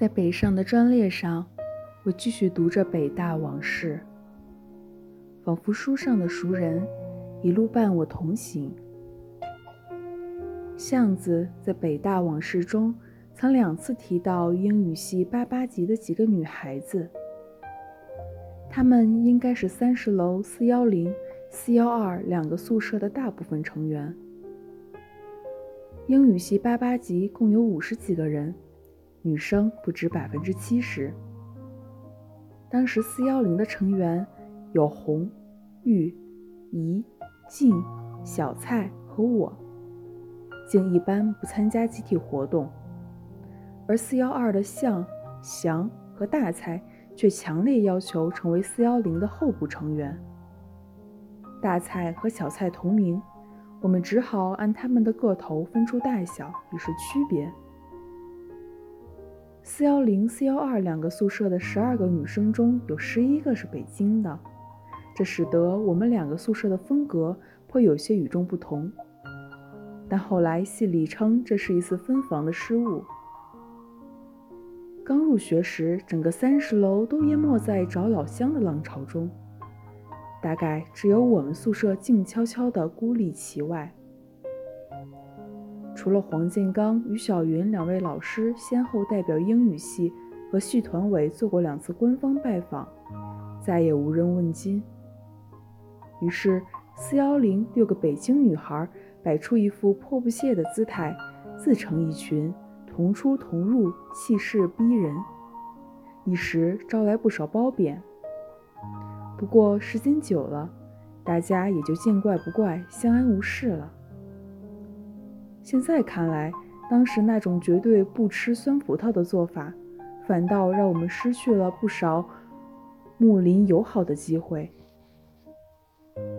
在北上的专列上，我继续读着北大往事，仿佛书上的熟人一路伴我同行。巷子在北大往事中曾两次提到英语系八八级的几个女孩子，她们应该是三十楼四幺零、四幺二两个宿舍的大部分成员。英语系八八级共有五十几个人。女生不止百分之七十。当时四幺零的成员有红、玉、怡、静、小蔡和我。静一般不参加集体活动，而四幺二的向、翔和大蔡却强烈要求成为四幺零的候补成员。大蔡和小蔡同名，我们只好按他们的个头分出大小，以示区别。四幺零、四幺二两个宿舍的十二个女生中有十一个是北京的，这使得我们两个宿舍的风格颇有些与众不同。但后来系里称这是一次分房的失误。刚入学时，整个三十楼都淹没在找老乡的浪潮中，大概只有我们宿舍静悄悄地孤立其外。除了黄建刚与小云两位老师先后代表英语系和系团委做过两次官方拜访，再也无人问津。于是，四幺零六个北京女孩摆出一副迫不屑的姿态，自成一群，同出同入，气势逼人，一时招来不少褒贬。不过时间久了，大家也就见怪不怪，相安无事了。现在看来，当时那种绝对不吃酸葡萄的做法，反倒让我们失去了不少睦邻友好的机会。